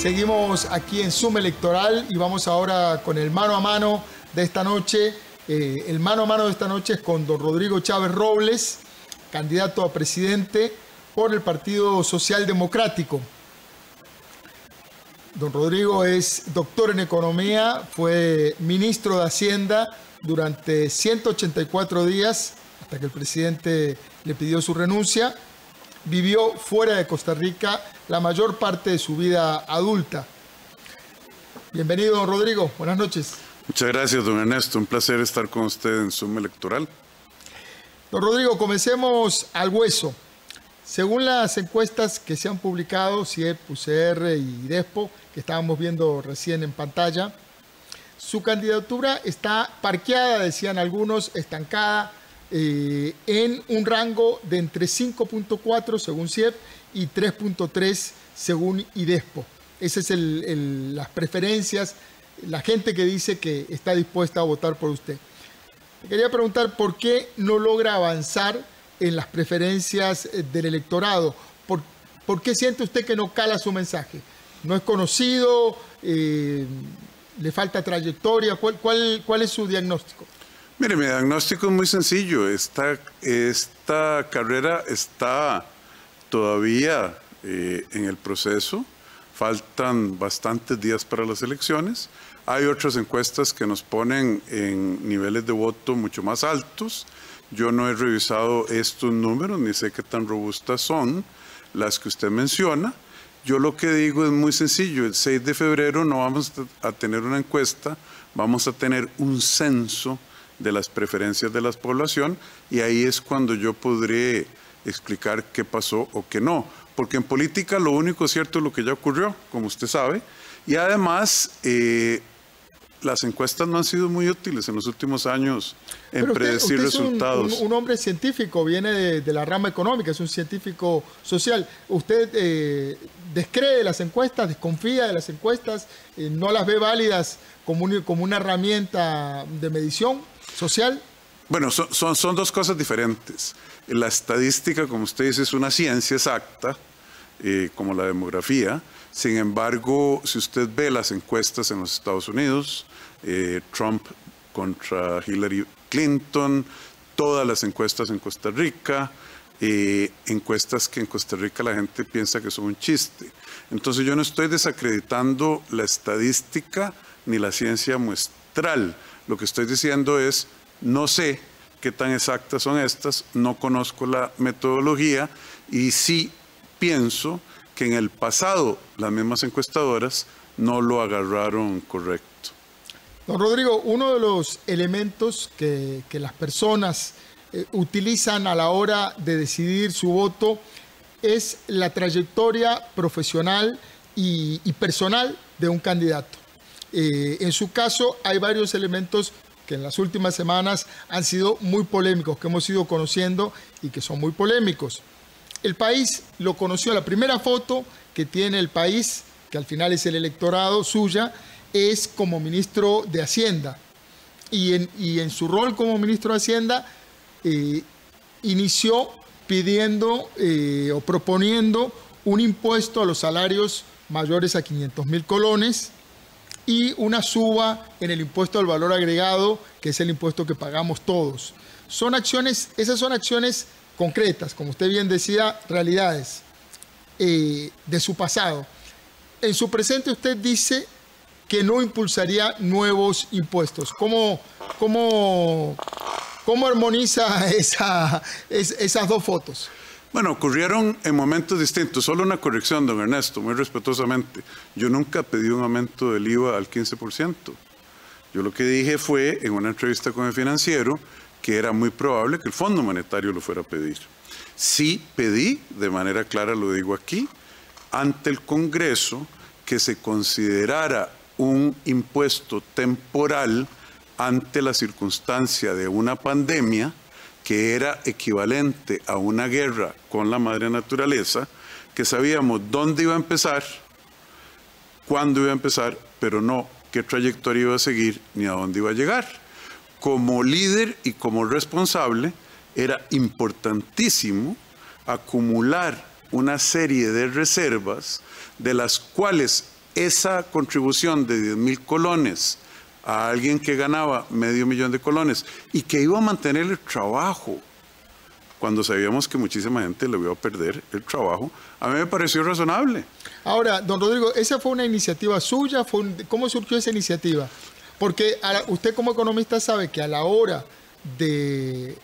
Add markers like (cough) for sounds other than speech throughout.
Seguimos aquí en Zoom Electoral y vamos ahora con el mano a mano de esta noche. Eh, el mano a mano de esta noche es con don Rodrigo Chávez Robles, candidato a presidente por el Partido Social Democrático. Don Rodrigo es doctor en economía, fue ministro de Hacienda durante 184 días hasta que el presidente le pidió su renuncia vivió fuera de Costa Rica la mayor parte de su vida adulta. Bienvenido, don Rodrigo. Buenas noches. Muchas gracias, don Ernesto. Un placer estar con usted en Zoom Electoral. Don Rodrigo, comencemos al hueso. Según las encuestas que se han publicado, CIEP, UCR y DESPO, que estábamos viendo recién en pantalla, su candidatura está parqueada, decían algunos, estancada eh, en un rango de entre 5.4 según CIEP y 3.3 según IDESPO. Esas son las preferencias, la gente que dice que está dispuesta a votar por usted. quería preguntar por qué no logra avanzar en las preferencias eh, del electorado. ¿Por, qué siente usted que no cala su mensaje? ¿No es conocido? Eh, ¿Le falta trayectoria? cuál es su diagnóstico? Mire, mi diagnóstico es muy sencillo. Esta, esta carrera está todavía eh, en el proceso. Faltan bastantes días para las elecciones. Hay otras encuestas que nos ponen en niveles de voto mucho más altos. Yo no he revisado estos números ni sé qué tan robustas son las que usted menciona. Yo lo que digo es muy sencillo. El 6 de febrero no vamos a tener una encuesta, vamos a tener un censo de las preferencias de la población y ahí es cuando yo podré explicar qué pasó o qué no. Porque en política lo único cierto es lo que ya ocurrió, como usted sabe, y además eh, las encuestas no han sido muy útiles en los últimos años en predecir resultados. Un, hombre científico, viene de, la rama económica, es un científico social. ¿Usted eh, descree las encuestas, desconfía de las encuestas, eh, no las ve válidas como, como una herramienta de medición? Social? Bueno, son, dos cosas diferentes. La estadística, como usted dice, es una ciencia exacta, eh, como la demografía. Sin embargo, si usted ve las encuestas en los Estados Unidos, eh, Trump contra Hillary Clinton, todas las encuestas en Costa Rica, eh, encuestas que en Costa Rica la gente piensa que son un chiste. Entonces yo no estoy desacreditando la estadística ni la ciencia muestral. Lo que estoy diciendo es, no sé qué tan exactas son estas, no conozco la metodología y sí pienso que en el pasado las mismas encuestadoras no lo agarraron correcto. Don Rodrigo, uno de los elementos que, las personas eh, utilizan a la hora de decidir su voto es la trayectoria profesional y personal de un candidato. Eh, en su caso, hay varios elementos que en las últimas semanas han sido muy polémicos, que hemos ido conociendo y que son muy polémicos. El país lo conoció, la primera foto que tiene el país, que al final es el electorado suya, es como ministro de Hacienda. Y en, su rol como ministro de Hacienda, eh, inició pidiendo eh, o proponiendo un impuesto a los salarios mayores a 500 mil colones, y una suba en el impuesto al valor agregado, que es el impuesto que pagamos todos. Son acciones, esas son acciones concretas, como usted bien decía, realidades eh, de su pasado. En su presente usted dice que no impulsaría nuevos impuestos. ¿Cómo, cómo, cómo armoniza (laughs) esa, esas dos fotos? Bueno, ocurrieron en momentos distintos. Solo una corrección, don Ernesto, muy respetuosamente. Yo nunca pedí un aumento del IVA al 15%. Yo lo que dije fue, en una entrevista con el financiero, que era muy probable que el Fondo Monetario lo fuera a pedir. Sí pedí, de manera clara lo digo aquí, ante el Congreso que se considerara un impuesto temporal ante la circunstancia de una pandemia que era equivalente a una guerra con la madre naturaleza, que sabíamos dónde iba a empezar, cuándo iba a empezar, pero no qué trayectoria iba a seguir ni a dónde iba a llegar. Como líder y como responsable, era importantísimo acumular una serie de reservas de las cuales esa contribución de 10 mil colones a alguien que ganaba medio millón de colones y que iba a mantener el trabajo cuando sabíamos que muchísima gente le iba a perder el trabajo, a mí me pareció razonable. Ahora, don Rodrigo, ¿esa fue una iniciativa suya? ¿Cómo surgió esa iniciativa? Porque usted como economista sabe que a la hora de,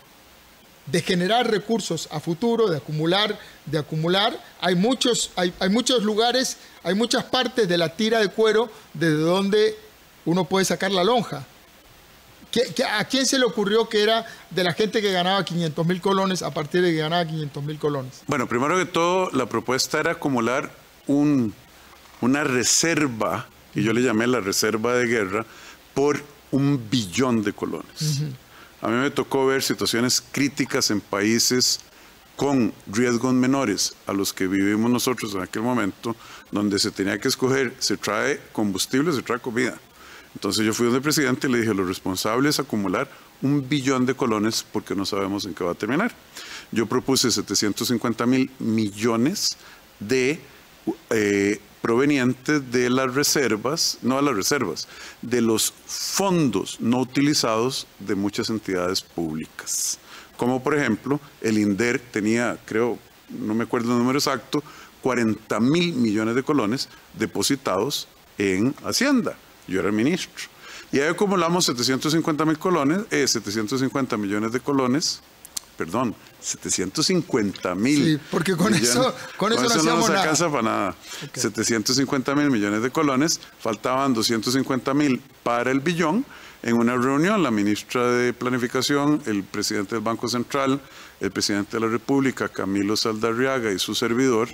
de generar recursos a futuro, de acumular, de acumular, hay muchos, hay, hay muchos lugares, hay muchas partes de la tira de cuero desde donde uno puede sacar la lonja. ¿A quién se le ocurrió que era de la gente que ganaba 500 mil colones a partir de que ganaba 500 mil colones? Bueno, primero que todo, la propuesta era acumular un, una reserva, y yo le llamé la reserva de guerra, por un billón de colones. A mí me tocó ver situaciones críticas en países con riesgos menores a los que vivimos nosotros en aquel momento, donde se tenía que escoger, se trae combustible, se trae comida. Entonces yo fui donde presidente y le dije, lo responsable es acumular un billón de colones porque no sabemos en qué va a terminar. Yo propuse 750 mil millones de eh, provenientes de las reservas, no de las reservas, de los fondos no utilizados de muchas entidades públicas. Como por ejemplo, el INDER tenía, creo, no me acuerdo el número exacto, 40 mil millones de colones depositados en Hacienda yo era ministro. Y ahí acumulamos 750 mil colones, 750 eh, millones de colones, perdón, 750 mil. Sí, porque con eso, con eso, no, nos alcanza para nada. 750 mil millones de colones, faltaban 250 mil para el billón. En una reunión, la ministra de Planificación, el presidente del Banco Central, el presidente de la República, Camilo Saldarriaga y su servidor,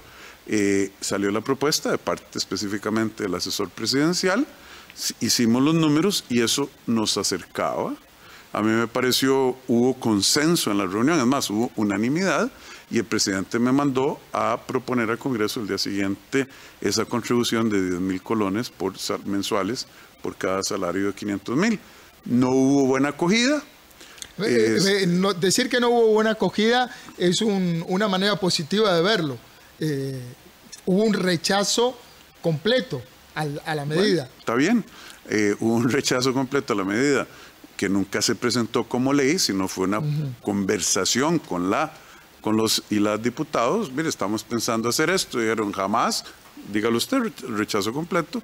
eh, salió la propuesta de parte específicamente del asesor presidencial hicimos los números y eso nos acercaba. A mí me pareció, hubo consenso en la reunión, es más, hubo unanimidad y el presidente me mandó a proponer al Congreso el día siguiente esa contribución de 10 mil colones por, mensuales por cada salario de 500 mil. No hubo buena acogida. decir que no hubo buena acogida es una manera positiva de verlo. Eh, hubo un rechazo completo a la medida. está bien, eh, hubo un rechazo completo a la medida que nunca se presentó como ley, sino fue una conversación con la con los y las diputados, mire, estamos pensando hacer esto, dijeron jamás, dígalo usted, rechazo completo.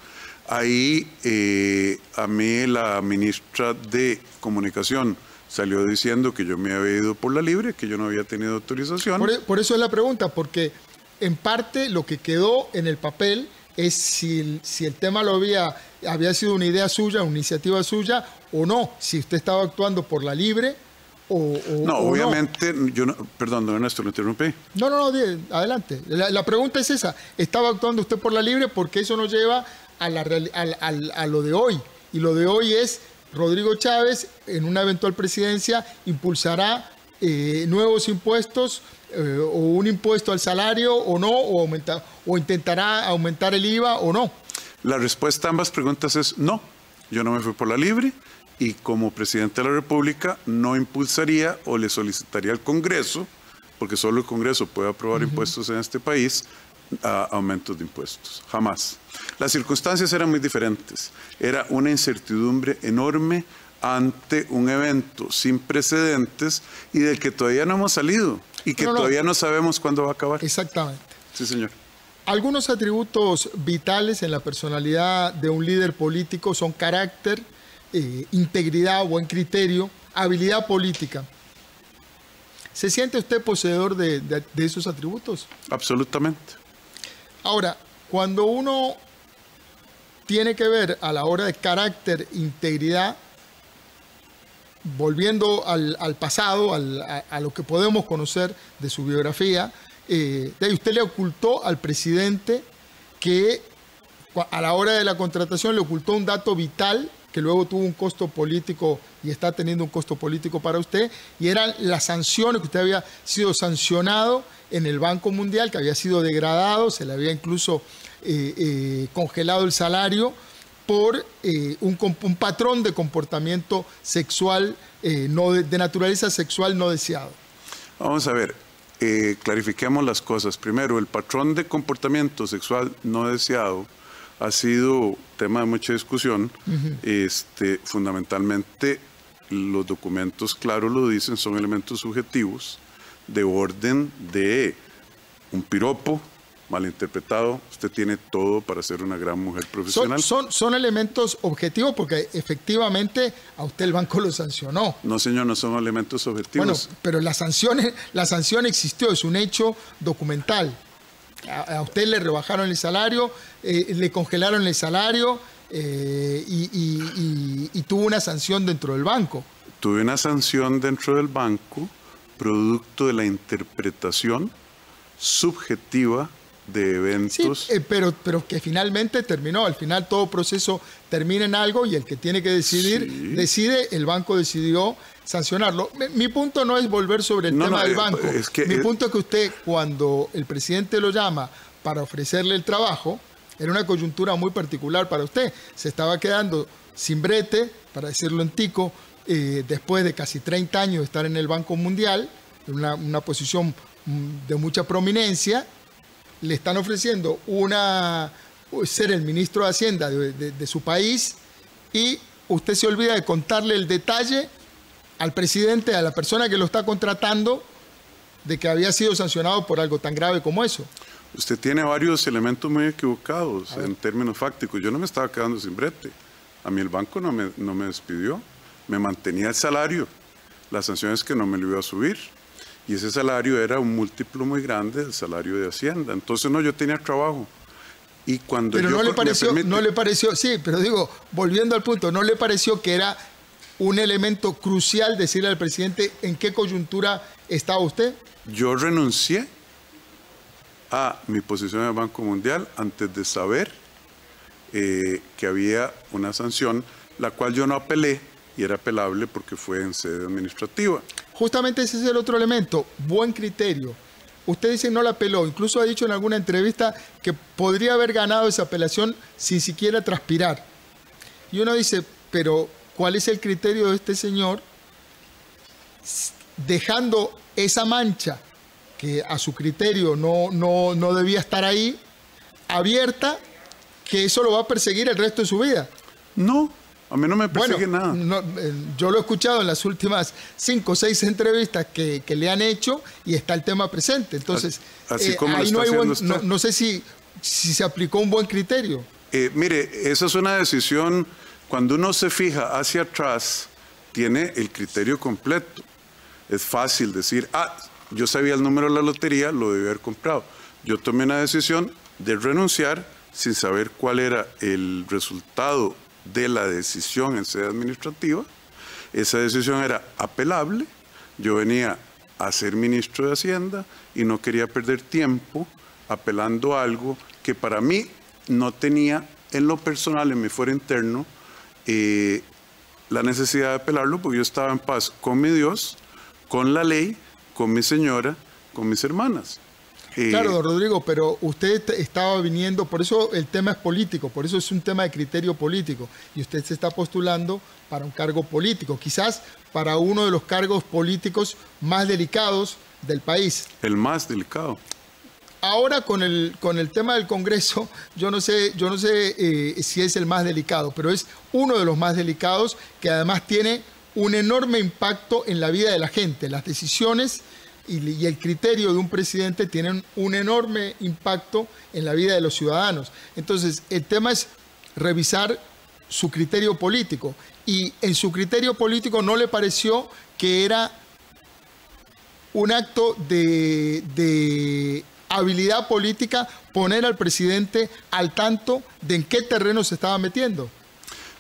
Ahí eh, a mí la ministra de Comunicación salió diciendo que yo me había ido por la libre, que yo no había tenido autorización. Por, por eso es la pregunta, porque en parte lo que quedó en el papel es si el, si el tema lo había, había sido una idea suya, una iniciativa suya o no, si usted estaba actuando por la libre o, no, obviamente, yo no, perdón, don Ernesto, lo interrumpí. No, no, no, adelante. La, pregunta es esa, ¿estaba actuando usted por la libre? Porque eso nos lleva a, la, a, lo de hoy. Y lo de hoy es, Rodrigo Chávez, en una eventual presidencia, impulsará eh, nuevos impuestos eh, o un impuesto al salario o no, o, aumenta, o intentará aumentar el IVA o no? La respuesta a ambas preguntas es no. Yo no me fui por la libre y como presidente de la República no impulsaría o le solicitaría al Congreso, porque solo el Congreso puede aprobar impuestos en este país, a aumentos de impuestos. Jamás. Las circunstancias eran muy diferentes. Era una incertidumbre enorme ante un evento sin precedentes y del que todavía no hemos salido y que todavía no sabemos cuándo va a acabar. Exactamente. Sí, señor. Algunos atributos vitales en la personalidad de un líder político son carácter, eh, integridad, buen criterio, habilidad política. ¿Se siente usted poseedor de, de esos atributos? Absolutamente. Ahora, cuando uno tiene que ver a la hora de carácter, integridad, volviendo al, pasado, a, lo que podemos conocer de su biografía, eh, usted le ocultó al presidente que a la hora de la contratación le ocultó un dato vital que luego tuvo un costo político y está teniendo un costo político para usted, y eran las sanciones que usted había sido sancionado en el Banco Mundial, que había sido degradado, se le había incluso eh, eh, congelado el salario por eh, un, patrón de comportamiento sexual, eh, no de, naturaleza sexual no deseado. Vamos a ver, eh, clarifiquemos las cosas. Primero, el patrón de comportamiento sexual no deseado ha sido tema de mucha discusión. este, fundamentalmente, los documentos, claro, lo dicen, son elementos subjetivos de orden de un piropo, malinterpretado, usted tiene todo para ser una gran mujer profesional. Son, son, elementos objetivos porque efectivamente a usted el banco lo sancionó. No, señor, no son elementos objetivos. Bueno, pero la sanción, la sanción existió, es un hecho documental. A, usted le rebajaron el salario, eh, le congelaron el salario eh, y, y tuvo una sanción dentro del banco. Tuve una sanción dentro del banco producto de la interpretación subjetiva de eventos. Sí, eh, pero, pero que finalmente terminó. Al final todo proceso termina en algo y el que tiene que decidir, decide, el banco decidió sancionarlo. Mi, punto no es volver sobre el tema del eh, banco. Mi punto es que usted, cuando el presidente lo llama para ofrecerle el trabajo, era una coyuntura muy particular para usted. Se estaba quedando sin brete, para decirlo en tico, eh, después de casi 30 años de estar en el Banco Mundial, en una, una posición mm, de mucha prominencia, le están ofreciendo una, ser el ministro de Hacienda de, su país y usted se olvida de contarle el detalle al presidente, a la persona que lo está contratando, de que había sido sancionado por algo tan grave como eso. Usted tiene varios elementos muy equivocados en términos fácticos. Yo no me estaba quedando sin brete. A mí el banco no me, no me despidió. Me mantenía el salario. La sanción es que no me lo iba a subir y ese salario era un múltiplo muy grande del salario de Hacienda. Entonces, no, yo tenía trabajo. Y cuando pero no le pareció, no le pareció, sí, pero digo, volviendo al punto, ¿no le pareció que era un elemento crucial decirle al presidente en qué coyuntura estaba usted? Yo renuncié a mi posición en el Banco Mundial antes de saber eh, que había una sanción, la cual yo no apelé y era apelable porque fue en sede administrativa. Justamente ese es el otro elemento, buen criterio. Usted dice no la apeló, incluso ha dicho en alguna entrevista que podría haber ganado esa apelación sin siquiera transpirar. Y uno dice, pero ¿cuál es el criterio de este señor dejando esa mancha que a su criterio no, no, no debía estar ahí, abierta, que eso lo va a perseguir el resto de su vida? No, a mí no me persigue nada. Eh, yo lo he escuchado en las últimas cinco o seis entrevistas que, le han hecho y está el tema presente. Entonces, Así, eh, como ahí no, hay no, sé si, si se aplicó un buen criterio. Eh, mire, esa es una decisión, cuando uno se fija hacia atrás, tiene el criterio completo. Es fácil decir, ah, yo sabía el número de la lotería, lo debí haber comprado. Yo tomé una decisión de renunciar sin saber cuál era el resultado de la decisión en sede administrativa. Esa decisión era apelable. Yo venía a ser ministro de Hacienda y no quería perder tiempo apelando algo que para mí no tenía en lo personal, en mi fuero interno, eh, la necesidad de apelarlo porque yo estaba en paz con mi Dios, con la ley, con mi señora, con mis hermanas. Claro, don Rodrigo, pero usted estaba viniendo, por eso el tema es político, por eso es un tema de criterio político, y usted se está postulando para un cargo político, quizás para uno de los cargos políticos más delicados del país. El más delicado. Ahora con el, con el tema del Congreso, yo no sé, yo no sé eh, si es el más delicado, pero es uno de los más delicados que además tiene un enorme impacto en la vida de la gente. Las decisiones y, el criterio de un presidente tienen un enorme impacto en la vida de los ciudadanos. Entonces, el tema es revisar su criterio político. Y en su criterio político no le pareció que era un acto de, habilidad política poner al presidente al tanto de en qué terreno se estaba metiendo.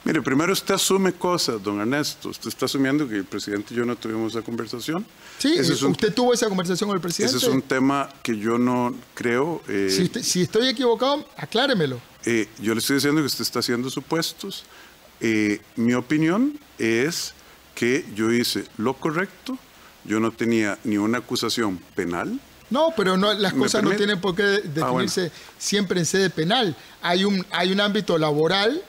Mire, primero usted asume cosas, don Ernesto. Usted está asumiendo que el presidente y yo no tuvimos esa conversación. Sí, usted tuvo esa conversación con el presidente. Ese es un tema que yo no creo. Eh, si, estoy equivocado, acláremelo. Eh, yo le estoy diciendo que usted está haciendo supuestos. Eh, mi opinión es que yo hice lo correcto. Yo no tenía ni una acusación penal. No, pero no, las cosas no tienen por qué ah, definirse siempre en sede penal. Hay un, hay un ámbito laboral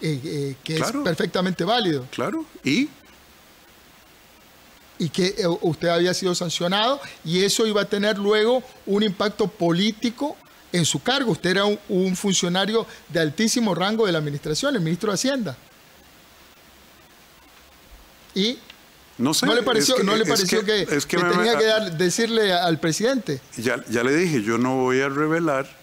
eh, eh, que es perfectamente válido. Claro, ¿y? Y que eh, usted había sido sancionado y eso iba a tener luego un impacto político en su cargo. Usted era un, funcionario de altísimo rango de la administración, el ministro de Hacienda. Y no, sé, ¿No le pareció, que, ¿no le pareció que, tenía que decirle al presidente? Ya, ya le dije, yo no voy a revelar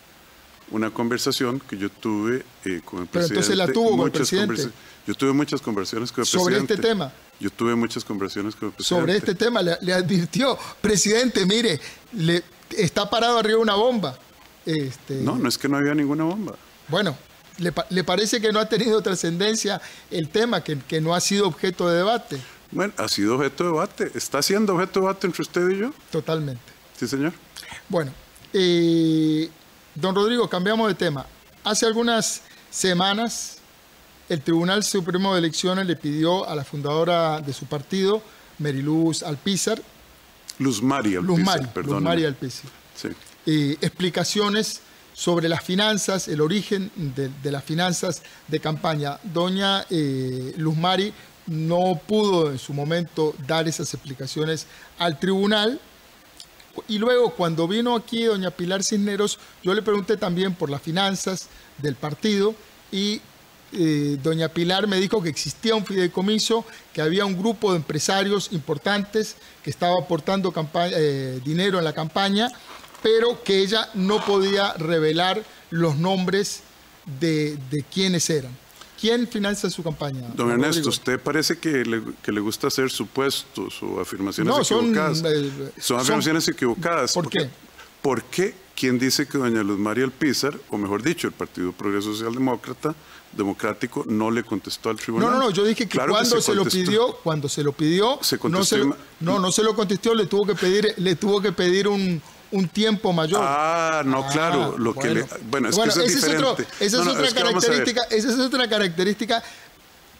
una conversación que yo tuve eh, con el presidente. Pero entonces la tuvo con el presidente. Yo tuve muchas conversaciones con el presidente. Sobre este tema. Yo tuve muchas conversaciones con el presidente. Sobre este tema le, advirtió, presidente, mire, le, está parado arriba una bomba. Este, no, no es que no había ninguna bomba. Bueno, ¿le, parece que no ha tenido trascendencia el tema, que, que no ha sido objeto de debate? Bueno, ha sido objeto de debate. ¿Está siendo objeto de debate entre usted y yo? Totalmente. Sí, señor. Bueno, eh, Don Rodrigo, cambiamos de tema. Hace algunas semanas el Tribunal Supremo de Elecciones le pidió a la fundadora de su partido, Meriluz Alpizar, Luz María Alpizar, Luz Mari, Luz María Alpizar, sí. eh, explicaciones sobre las finanzas, el origen de, las finanzas de campaña. Doña eh, Luz Mari no pudo en su momento dar esas explicaciones al tribunal y luego cuando vino aquí doña Pilar Cisneros, yo le pregunté también por las finanzas del partido y eh, doña Pilar me dijo que existía un fideicomiso, que había un grupo de empresarios importantes que estaba aportando eh, dinero en la campaña, pero que ella no podía revelar los nombres de, de quiénes eran. ¿Quién financia su campaña? Don Ernesto, usted parece que le, gusta hacer supuestos o afirmaciones equivocadas. Eh, son, afirmaciones equivocadas. ¿Por qué? ¿Por qué? ¿Quién dice que doña Luz María Alpizar, o mejor dicho, el Partido Progreso Social Demócrata, democrático no le contestó al tribunal. No, no, no, yo dije que cuando se, lo pidió, cuando se lo pidió, no, se lo, no, no se lo contestó, le tuvo que pedir, le tuvo que pedir un, un tiempo mayor. Ah, no, ah, claro, lo que le, bueno, es que eso es diferente. esa es otra característica, esa es otra característica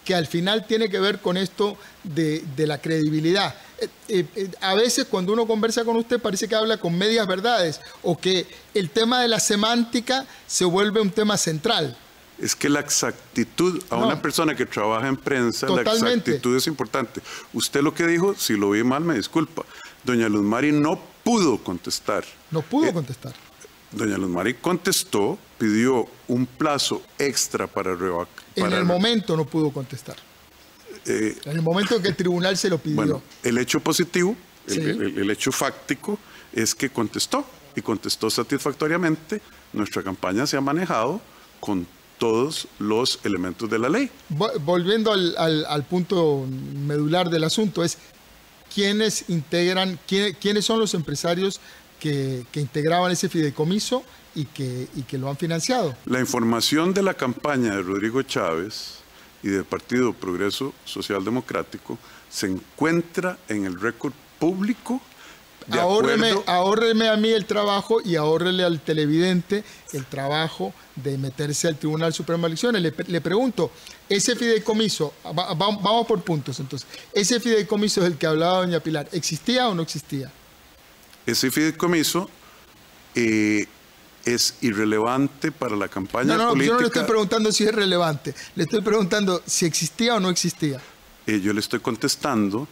que al final tiene que ver con esto de, la credibilidad. Eh, eh, eh, a veces cuando uno conversa con usted parece que habla con medias verdades o que el tema de la semántica se vuelve un tema central. Es que la exactitud, a una persona que trabaja en prensa, la exactitud es importante. Usted lo que dijo, si lo vi mal, me disculpa. Doña Luz Mari no pudo contestar. No pudo eh, contestar. Doña Luz Mari contestó, pidió un plazo extra para revac. En el momento no pudo contestar. Eh, en el momento que el tribunal se lo pidió. Bueno, el hecho positivo, el, hecho fáctico, es que contestó y contestó satisfactoriamente. Nuestra campaña se ha manejado con todos los elementos de la ley. Volviendo al punto medular del asunto, es quiénes integran, quiénes son los empresarios que, integraban ese fideicomiso y que, y que lo han financiado. La información de la campaña de Rodrigo Chávez y del Partido Progreso Social Democrático se encuentra en el récord público ahórreme, a mí el trabajo y ahórrele al televidente el trabajo de meterse al Tribunal Supremo de Elecciones. Le, pregunto, ese fideicomiso, vamos por puntos entonces, ese fideicomiso del que hablaba doña Pilar, ¿existía o no existía? Ese fideicomiso eh, es irrelevante para la campaña no, no, Yo no le estoy preguntando si es relevante, le estoy preguntando si existía o no existía. Eh, yo le estoy contestando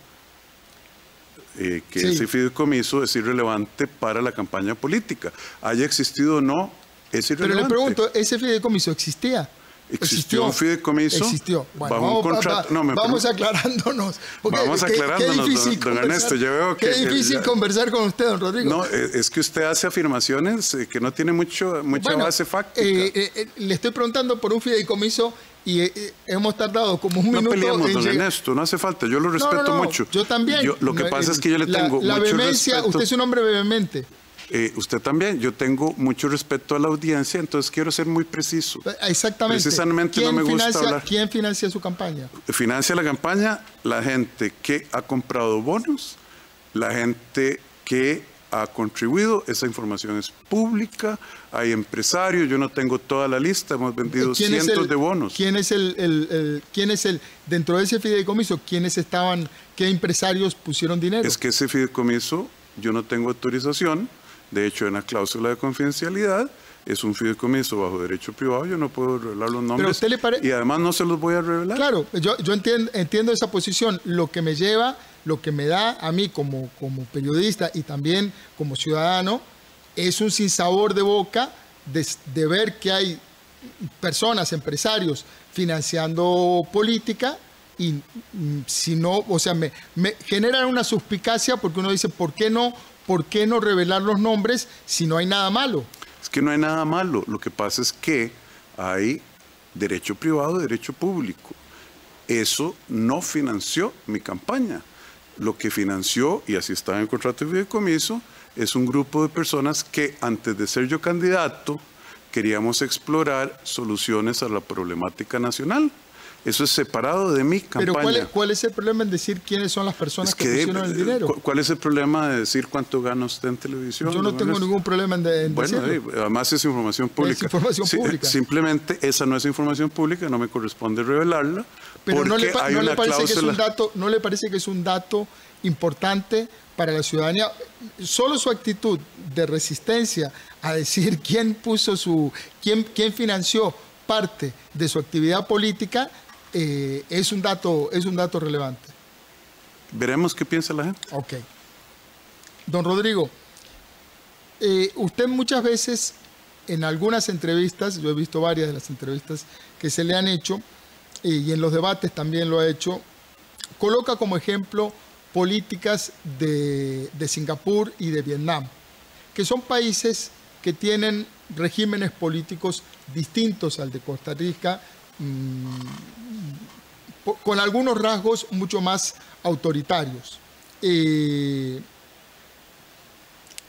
eh, que ese fideicomiso es irrelevante para la campaña política. Haya existido o no, es irrelevante. Pero le pregunto, ¿ese fideicomiso existía? ¿Existió, un fideicomiso? Existió. Bueno, bajo vamos, un contrato. no, vamos aclarándonos. Vamos aclarándonos, qué, don, Ernesto. Yo veo que. Qué difícil conversar con usted, don Rodrigo. No, eh, es que usted hace afirmaciones eh, que no tiene mucho, mucha base fáctica. le estoy preguntando por un fideicomiso y eh, eh, hemos tardado como un minuto. No peleamos, don Ernesto, no hace falta, yo lo respeto mucho. Yo también. lo que pasa es que yo le tengo la, la vehemencia, usted es un hombre vehemente. Eh, usted también, yo tengo mucho respeto a la audiencia, entonces quiero ser muy preciso. Exactamente. Precisamente no me gusta hablar. ¿Quién financia su campaña? Financia la campaña la gente que ha comprado bonos, la gente que ha contribuido, esa información es pública, hay empresarios, yo no tengo toda la lista, hemos vendido cientos de bonos. ¿Quién es el, quién es el, dentro de ese fideicomiso, quiénes estaban, qué empresarios pusieron dinero? Es que ese fideicomiso yo no tengo autorización, de hecho en la cláusula de confidencialidad, es un fideicomiso bajo derecho privado, yo no puedo revelar los nombres y además no se los voy a revelar. Claro, yo, yo entiendo, entiendo esa posición, lo que me lleva lo que me da a mí como, como, periodista y también como ciudadano es un sinsabor de boca de, ver que hay personas, empresarios financiando política y mm, si no, o sea, me, me generan una suspicacia porque uno dice, ¿por qué no? ¿Por qué no revelar los nombres si no hay nada malo? Es que no hay nada malo. Lo que pasa es que hay derecho privado, derecho público. Eso no financió mi campaña. Lo que financió, y así está en el contrato de fideicomiso, es un grupo de personas que antes de ser yo candidato queríamos explorar soluciones a la problemática nacional. Eso es separado de mi campaña. Pero ¿cuál es, el problema en decir quiénes son las personas que, pusieron el eh, dinero? ¿Cuál es el problema de decir cuánto gana usted en televisión? Yo no tengo ningún problema en, en bueno, además es información pública. Es información pública. simplemente esa no es información pública, no me corresponde revelarla. Pero no le, parece que es un dato, no le parece que es un dato importante para la ciudadanía. Solo su actitud de resistencia a decir (laughs) quién puso su, quién, quién financió parte de su actividad política eh, es, un dato, es un dato relevante. Veremos qué piensa la gente. Ok. Don Rodrigo, eh, usted muchas veces en algunas entrevistas, yo he visto varias de las entrevistas que se le han hecho, y en los debates también lo ha hecho, coloca como ejemplo políticas de, Singapur y de Vietnam, que son países que tienen regímenes políticos distintos al de Costa Rica, mm, con algunos rasgos mucho más autoritarios. Eh,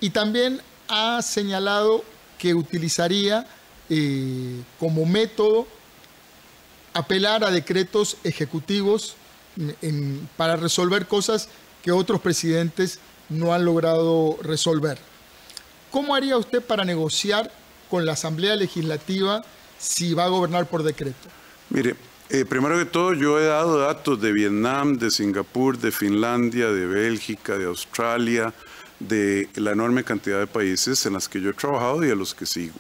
y también ha señalado que utilizaría eh, como método apelar a decretos ejecutivos para resolver cosas que otros presidentes no han logrado resolver. ¿Cómo haría usted para negociar con la Asamblea Legislativa si va a gobernar por decreto? Mire, eh, primero que todo, yo he dado datos de Vietnam, de Singapur, de Finlandia, de Bélgica, de Australia, de la enorme cantidad de países en los que yo he trabajado y a los que sigo.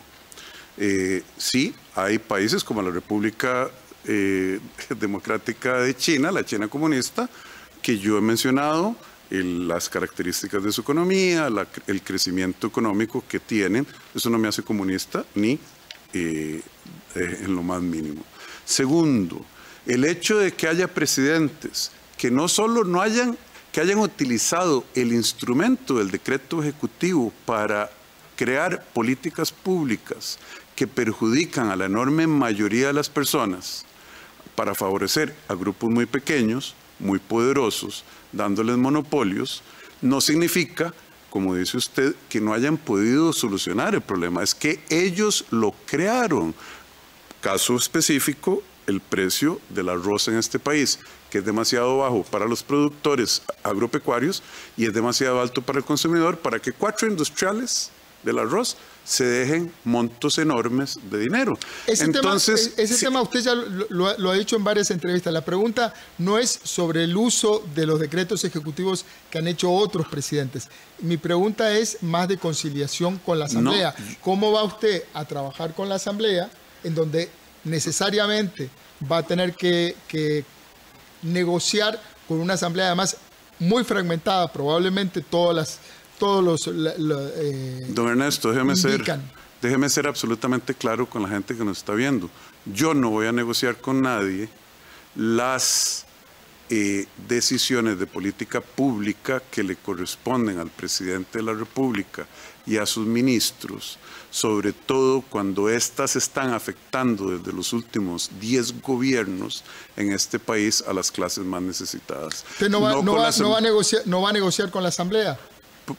Eh, sí, hay países como la República eh, (laughs) Democrática de China, la China comunista, que yo he mencionado, las características de su economía, el crecimiento económico que tienen. Eso no me hace comunista ni en lo más mínimo. Segundo, el hecho de que haya presidentes que no solo no hayan, que hayan utilizado el instrumento del decreto ejecutivo para crear políticas públicas que perjudican a la enorme mayoría de las personas para favorecer a grupos muy pequeños, muy poderosos, dándoles monopolios, no significa, como dice usted, que no hayan podido solucionar el problema. Es que ellos lo crearon caso específico, el precio del arroz en este país, que es demasiado bajo para los productores agropecuarios y es demasiado alto para el consumidor, para que cuatro industriales del arroz se dejen montos enormes de dinero. Ese Entonces, tema, ese tema usted ya lo, lo, ha dicho en varias entrevistas. La pregunta no es sobre el uso de los decretos ejecutivos que han hecho otros presidentes. Mi pregunta es más de conciliación con la Asamblea. ¿Cómo va usted a trabajar con la Asamblea? en donde necesariamente va a tener que, negociar con una asamblea además muy fragmentada, probablemente todas las, todos los... Eh, Don Ernesto, déjeme ser, déjeme ser absolutamente claro con la gente que nos está viendo. Yo no voy a negociar con nadie las eh, decisiones de política pública que le corresponden al presidente de la República y a sus ministros, sobre todo cuando éstas están afectando desde los últimos 10 gobiernos en este país a las clases más necesitadas. ¿Usted no va, a negociar, no va a negociar con la Asamblea?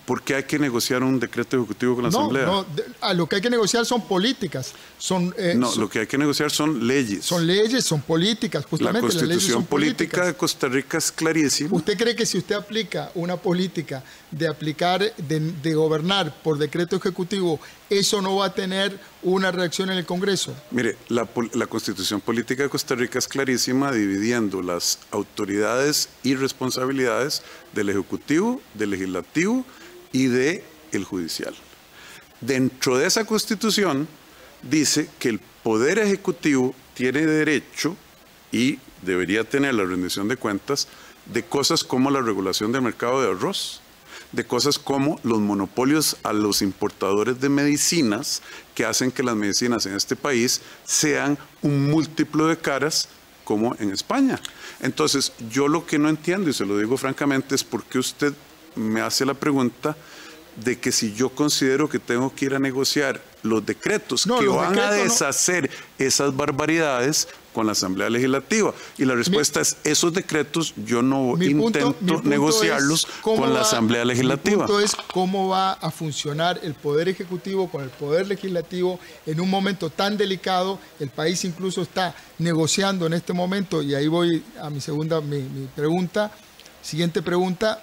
¿Por qué hay que negociar un decreto ejecutivo con la Asamblea? No, a lo que hay que negociar son políticas. Son, eh, no, lo que hay que negociar son leyes. Son leyes, son políticas, justamente. La constitución política de Costa Rica es clarísima. ¿Usted cree que si usted aplica una política de aplicar, de, gobernar por decreto ejecutivo, eso no va a tener una reacción en el Congreso? Mire, la, constitución política de Costa Rica es clarísima dividiendo las autoridades y responsabilidades del Ejecutivo, del Legislativo y del el Judicial. Dentro de esa constitución dice que el Poder Ejecutivo tiene derecho y debería tener la rendición de cuentas de cosas como la regulación del mercado de arroz, de cosas como los monopolios a los importadores de medicinas que hacen que las medicinas en este país sean un múltiplo de caras como en España. Entonces, yo lo que no entiendo, y se lo digo francamente, es por qué usted me hace la pregunta de que si yo considero que tengo que ir a negociar los decretos que van a deshacer esas barbaridades con la Asamblea Legislativa. Y la respuesta es, esos decretos yo no intento negociarlos con la Asamblea Legislativa. Mi punto es cómo va a funcionar el Poder Ejecutivo con el Poder Legislativo en un momento tan delicado. El país incluso está negociando en este momento, y ahí voy a mi segunda mi pregunta. Siguiente pregunta,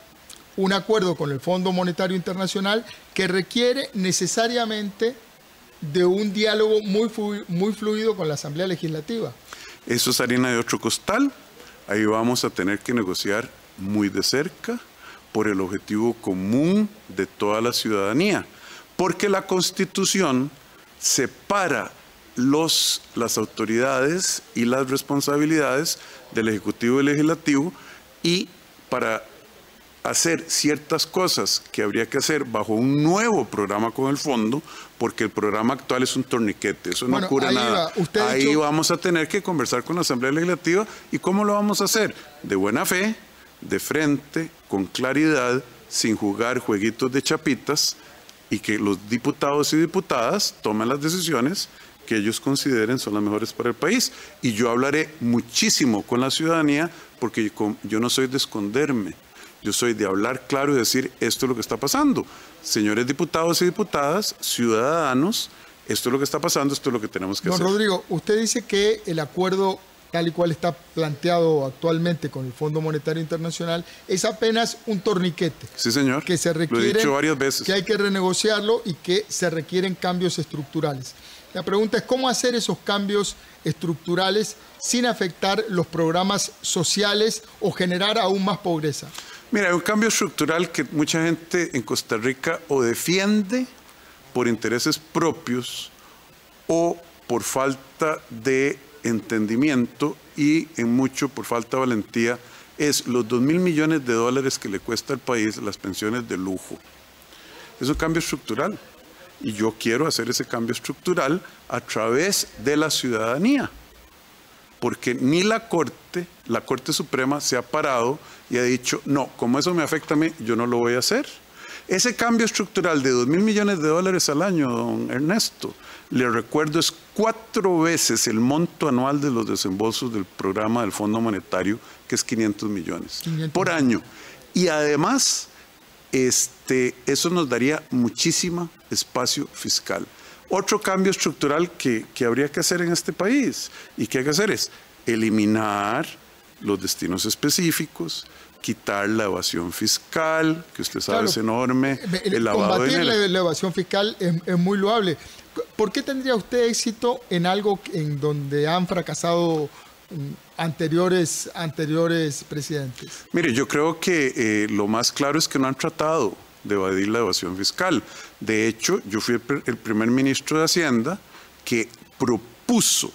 un acuerdo con el Fondo Monetario Internacional que requiere necesariamente de un diálogo muy, muy fluido con la Asamblea Legislativa. Eso es harina de otro costal. Ahí vamos a tener que negociar muy de cerca por el objetivo común de toda la ciudadanía, porque la Constitución separa los, las autoridades y las responsabilidades del Ejecutivo y Legislativo y para hacer ciertas cosas que habría que hacer bajo un nuevo programa con el fondo, porque el programa actual es un torniquete, eso no cura nada. ahí vamos a tener que conversar con la Asamblea Legislativa y cómo lo vamos a hacer, de buena fe, de frente, con claridad, sin jugar jueguitos de chapitas y que los diputados y diputadas tomen las decisiones que ellos consideren son las mejores para el país. Y yo hablaré muchísimo con la ciudadanía porque yo no soy de esconderme. Yo soy de hablar claro y decir esto es lo que está pasando. Señores diputados y diputadas, ciudadanos, esto es lo que está pasando, esto es lo que tenemos que hacer. Don Rodrigo, usted dice que el acuerdo tal y cual está planteado actualmente con el Fondo Monetario Internacional, es apenas un torniquete. Sí, señor. Que se requiere, Lo he dicho varias veces. Que hay que renegociarlo y que se requieren cambios estructurales. La pregunta es cómo hacer esos cambios estructurales sin afectar los programas sociales o generar aún más pobreza. Mira, hay un cambio estructural que mucha gente en Costa Rica o defiende por intereses propios o por falta de entendimiento y en mucho por falta de valentía, es los 2 mil millones de dólares que le cuesta al país las pensiones de lujo. Es un cambio estructural y yo quiero hacer ese cambio estructural a través de la ciudadanía porque ni la Corte, la Corte Suprema se ha parado y ha dicho, no, como eso me afecta a mí, yo no lo voy a hacer. Ese cambio estructural de 2 mil millones de dólares al año, don Ernesto, le recuerdo, es cuatro veces el monto anual de los desembolsos del programa del Fondo Monetario, que es 500 millones por año. Y además, este, eso nos daría muchísimo espacio fiscal. Otro cambio estructural que, habría que hacer en este país y que hay que hacer es eliminar los destinos específicos, quitar la evasión fiscal, que usted sabe es enorme, el, lavado combatir de la, la evasión fiscal es, muy loable. ¿Por qué tendría usted éxito en algo en donde han fracasado mm, anteriores, anteriores presidentes? Mire, yo creo que eh, lo más claro es que no han tratado de evadir la evasión fiscal. De hecho, yo fui el primer ministro de Hacienda que propuso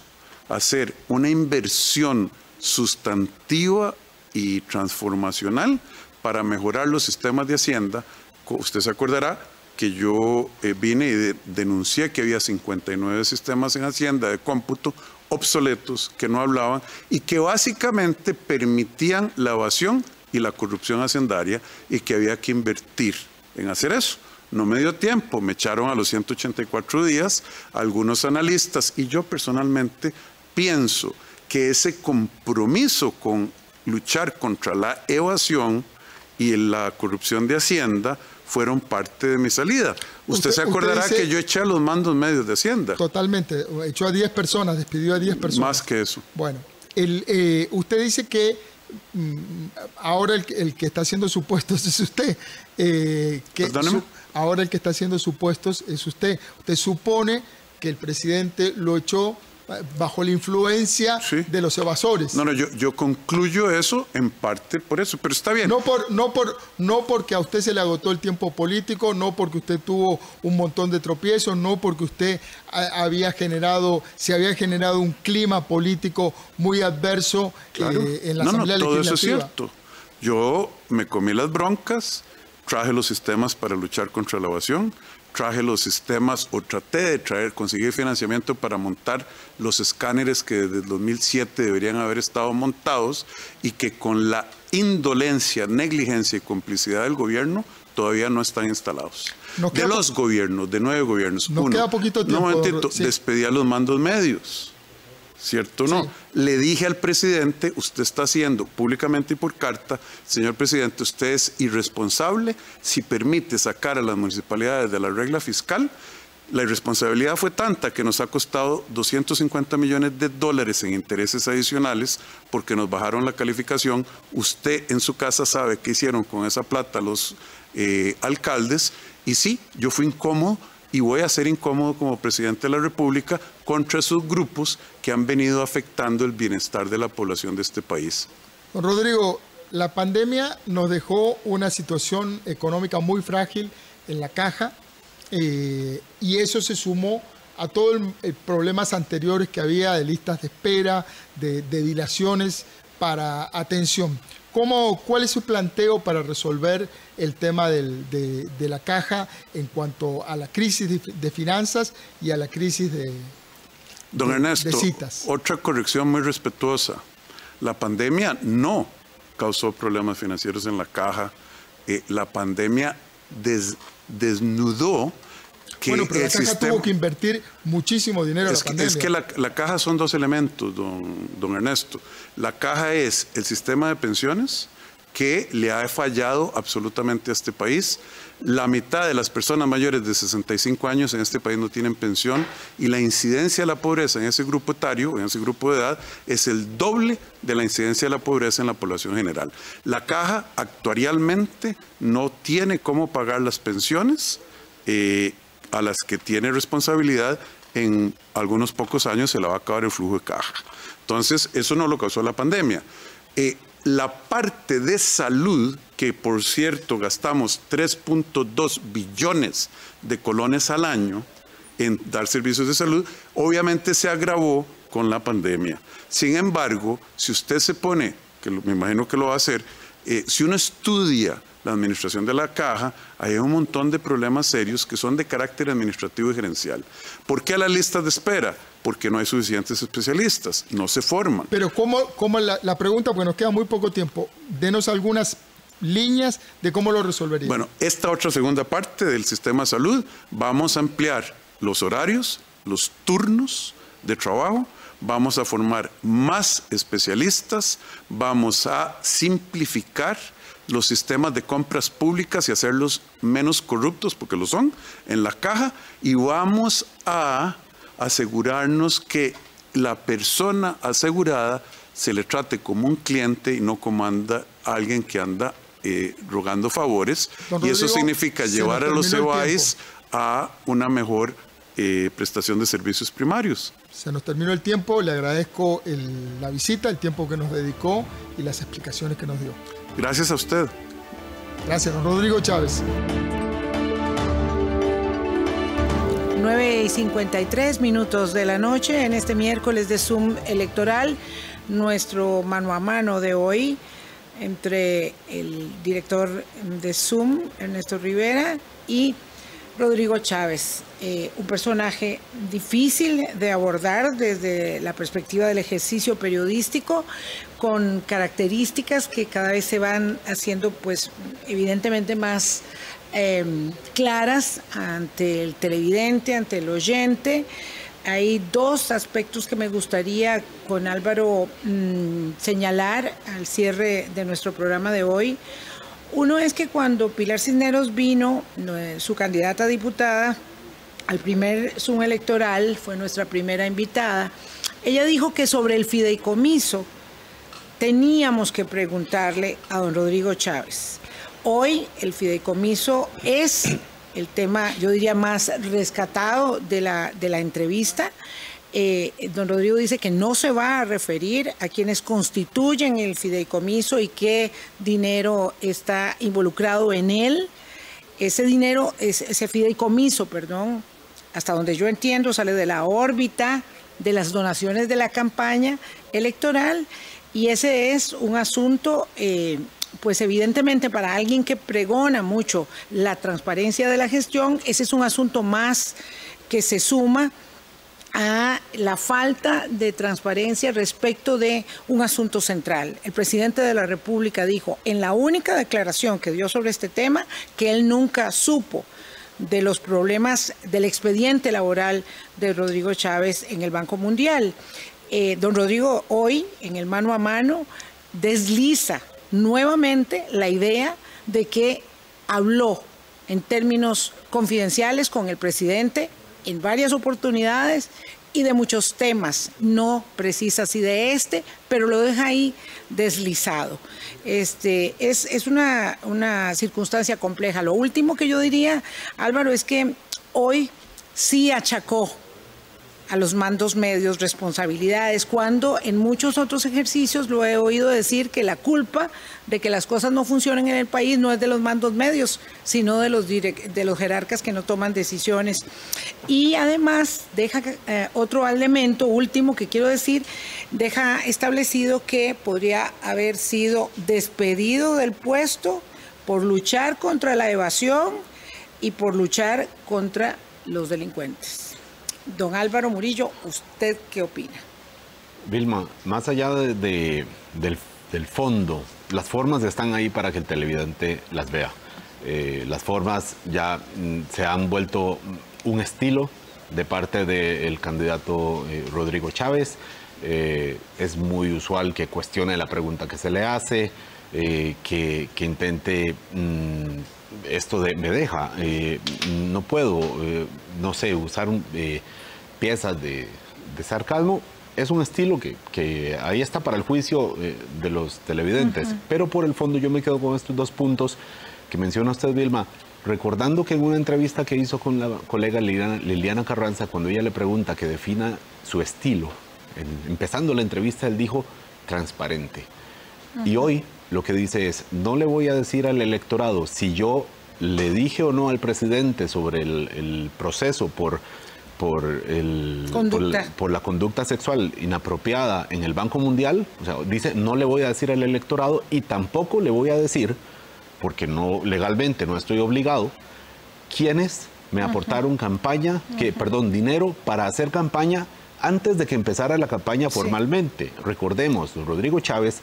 hacer una inversión sustantiva y transformacional para mejorar los sistemas de Hacienda. Usted se acordará que yo eh, vine y denuncié que había 59 sistemas en Hacienda de cómputo obsoletos que no hablaban y que básicamente permitían la evasión y la corrupción hacendaria y que había que invertir en hacer eso. No me dio tiempo, me echaron a los 184 días algunos analistas y yo personalmente pienso que ese compromiso con luchar contra la evasión y la corrupción de Hacienda fueron parte de mi salida. Usted, se acordará que yo eché a los mandos medios de Hacienda. Totalmente, echó a 10 personas, despidió a 10 personas. Más que eso. Bueno, el, eh, usted dice que mm, ahora el, que está haciendo supuestos (laughs) es usted. Eh, que ahora el que está haciendo supuestos es usted. Usted supone que el presidente lo echó bajo la influencia de los evasores. No, no, yo, yo concluyo eso en parte por eso, pero está bien. No, por, no, por, no porque a usted se le agotó el tiempo político, no porque usted tuvo un montón de tropiezos, no porque usted había generado, se había generado un clima político muy adverso eh, en la Asamblea no, todo Eso es cierto. Yo me comí las broncas, traje los sistemas para luchar contra la evasión, traje los sistemas o traté de traer, conseguir financiamiento para montar los escáneres que desde el 2007 deberían haber estado montados y que con la indolencia, negligencia y complicidad del gobierno todavía no están instalados. de los gobiernos, de nueve gobiernos. Nos queda poquito tiempo. No, despedí a los mandos medios. ¿Cierto o no? Le dije al presidente, usted está haciendo públicamente y por carta, señor presidente, usted es irresponsable si permite sacar a las municipalidades de la regla fiscal. La irresponsabilidad fue tanta que nos ha costado 250 millones de dólares en intereses adicionales porque nos bajaron la calificación. Usted en su casa sabe qué hicieron con esa plata los eh, alcaldes. Y sí, yo fui incómodo y voy a ser incómodo como presidente de la República contra esos grupos que han venido afectando el bienestar de la población de este país. Don Rodrigo, la pandemia nos dejó una situación económica muy frágil en la caja eh, y eso se sumó a todos los problemas anteriores que había de listas de espera, de dilaciones para atención. ¿Cómo, ¿Cuál es su planteo para resolver el tema de, la caja en cuanto a la crisis de, finanzas y a la crisis de, Don Ernesto, otra corrección muy respetuosa. La pandemia no causó problemas financieros en la caja. Eh, la pandemia desnudó bueno, pero la caja tuvo que invertir muchísimo dinero es en la Es que la, caja son dos elementos, don, don Ernesto. La caja es el sistema de pensiones que le ha fallado absolutamente a este país. La mitad de las personas mayores de 65 años en este país no tienen pensión y la incidencia de la pobreza en ese grupo etario, en ese grupo de edad, es el doble de la incidencia de la pobreza en la población general. La caja actuarialmente no tiene cómo pagar las pensiones. Eh, a las que tiene responsabilidad, en algunos pocos años se la va a acabar el flujo de caja. Entonces, eso no lo causó la pandemia. Eh, la parte de salud, que por cierto gastamos 3.2 billones de colones al año en dar servicios de salud, obviamente se agravó con la pandemia. Sin embargo, si usted se pone, que me imagino que lo va a hacer, eh, si uno estudia la administración de la caja, hay un montón de problemas serios que son de carácter administrativo y gerencial. ¿Por qué a la lista de espera? Porque no hay suficientes especialistas, no se forman. Pero ¿cómo, cómo la, la pregunta, porque nos queda muy poco tiempo, denos algunas líneas de cómo lo resolvería. Bueno, esta otra segunda parte del sistema de salud, vamos a ampliar los horarios, los turnos de trabajo, vamos a formar más especialistas, vamos a simplificar los sistemas de compras públicas y hacerlos menos corruptos, porque lo son, en la caja, y vamos a asegurarnos que la persona asegurada se le trate como un cliente y no como anda alguien que anda eh, rogando favores. y eso significa llevar a los EBAIS a una mejor eh, prestación de servicios primarios. Se nos terminó el tiempo, le agradezco la visita, el tiempo que nos dedicó y las explicaciones que nos dio. Gracias a usted. Gracias, don Rodrigo Chávez. 9 y 53 minutos de la noche en este miércoles de Zoom electoral, nuestro mano a mano de hoy entre el director de Zoom, Ernesto Rivera, y Rodrigo Chávez, eh, un personaje difícil de abordar desde la perspectiva del ejercicio periodístico, con características que cada vez se van haciendo, pues, evidentemente más em, claras ante el televidente, ante el oyente. Hay dos aspectos que me gustaría con Álvaro mm, señalar al cierre de nuestro programa de hoy. Uno es que cuando Pilar Cisneros vino, su candidata a diputada, al primer Zoom electoral, fue nuestra primera invitada, ella dijo que sobre el fideicomiso teníamos que preguntarle a don Rodrigo Chávez. Hoy el fideicomiso es el tema, yo diría, más rescatado de la, de la entrevista. Eh, don Rodrigo dice que no se va a referir a quienes constituyen el fideicomiso y qué dinero está involucrado en él. Ese dinero, ese fideicomiso, perdón, hasta donde yo entiendo, sale de la órbita de las donaciones de la campaña electoral y ese es un asunto eh, pues evidentemente para alguien que pregona mucho la transparencia de la gestión, ese es un asunto más que se suma a la falta de transparencia respecto de un asunto central. El presidente de la República dijo en la única declaración que dio sobre este tema que él nunca supo de los problemas del expediente laboral de Rodrigo Chávez en el Banco Mundial. Eh, don Rodrigo hoy, en el mano a mano, desliza nuevamente la idea de que habló en términos confidenciales con el presidente en varias oportunidades y de muchos temas, no precisa si de este, pero lo deja ahí deslizado. Este, es, es una, una circunstancia compleja. Lo último que yo diría, Álvaro, es que hoy sí achacó a los mandos medios responsabilidades, cuando en muchos otros ejercicios lo he oído decir que la culpa de que las cosas no funcionen en el país no es de los mandos medios, sino de los, de los jerarcas que no toman decisiones. Y además deja eh, otro elemento último que quiero decir, deja establecido que podría haber sido despedido del puesto por luchar contra la evasión y por luchar contra los delincuentes. Don Álvaro Murillo, ¿usted qué opina? Vilma, más allá de, del, fondo, las formas están ahí para que el televidente las vea. Eh, las formas ya mm, se han vuelto un estilo de parte del candidato eh, Rodrigo Chávez. Eh, es muy usual que cuestione la pregunta que se le hace, que, intente mm, esto de me deja, no puedo, no sé, usar un, piezas de, sarcasmo, es un estilo que, ahí está para el juicio eh, de los televidentes. Pero por el fondo yo me quedo con estos dos puntos que menciona usted, Vilma. Recordando que en una entrevista que hizo con la colega Liliana, Carranza, cuando ella le pregunta que defina su estilo, empezando la entrevista, él dijo transparente. Y hoy lo que dice es, no le voy a decir al electorado si yo le dije o no al presidente sobre el proceso por por, el, por, la conducta sexual inapropiada en el Banco Mundial, o sea, dice, no le voy a decir al electorado y tampoco le voy a decir, porque no legalmente no estoy obligado, quiénes me aportaron campaña, que, perdón, dinero para hacer campaña antes de que empezara la campaña formalmente. Recordemos, Rodrigo Chávez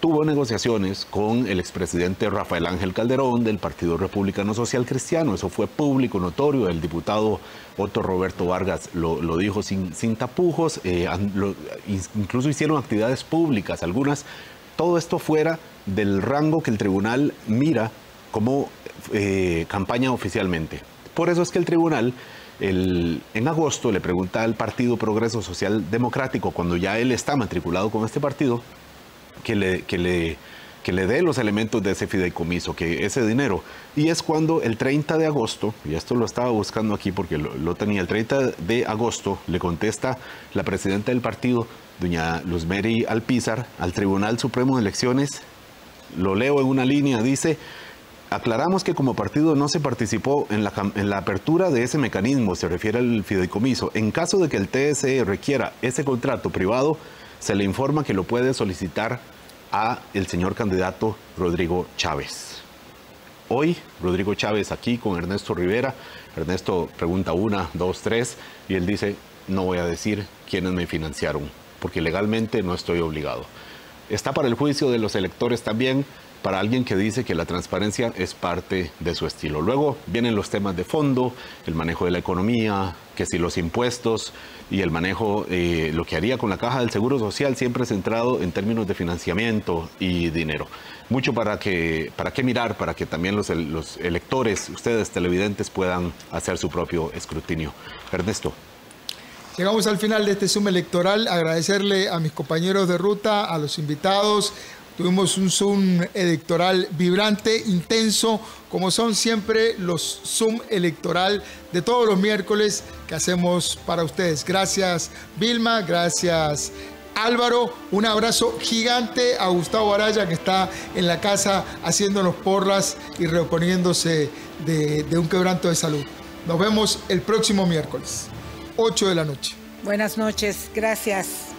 tuvo negociaciones con el expresidente Rafael Ángel Calderón del Partido Republicano Social Cristiano. Eso fue público, notorio. El diputado Otto Roberto Vargas lo, dijo sin, tapujos. Eh, incluso hicieron actividades públicas, algunas. Todo esto fuera del rango que el tribunal mira como eh, campaña oficialmente. Por eso es que el tribunal en agosto le pregunta al Partido Progreso Social Democrático, cuando ya él está matriculado con este partido, que le, que le, que le dé los elementos de ese fideicomiso, que ese dinero. Y es cuando el 30 de agosto, y esto lo estaba buscando aquí porque lo, tenía, el 30 de agosto le contesta la presidenta del partido, doña Luzmeri Alpizar, al Tribunal Supremo de Elecciones, lo leo en una línea, dice, aclaramos que como partido no se participó en la, en la apertura de ese mecanismo, se refiere al fideicomiso. En caso de que el TSE requiera ese contrato privado, se le informa que lo puede solicitar a el señor candidato Rodrigo Chávez. Hoy, Rodrigo Chávez aquí con Ernesto Rivera. Ernesto pregunta una, dos, tres, y él dice, no voy a decir quiénes me financiaron, porque legalmente no estoy obligado. Está para el juicio de los electores también, para alguien que dice que la transparencia es parte de su estilo. Luego vienen los temas de fondo, el manejo de la economía, que si los impuestos y el manejo, eh, lo que haría con la caja del Seguro Social, siempre centrado en términos de financiamiento y dinero. Mucho para que, para qué mirar, para que también los, electores, ustedes televidentes, puedan hacer su propio escrutinio. Ernesto. Llegamos al final de este Zoom electoral. Agradecerle a mis compañeros de ruta, a los invitados, Tuvimos un Zoom electoral vibrante, intenso, como son siempre los Zoom electoral de todos los miércoles que hacemos para ustedes. Gracias Vilma, gracias Álvaro, un abrazo gigante a Gustavo Araya que está en la casa haciéndonos porras y reponiéndose de, de un quebranto de salud. Nos vemos el próximo miércoles, 8 de la noche. Buenas noches, gracias.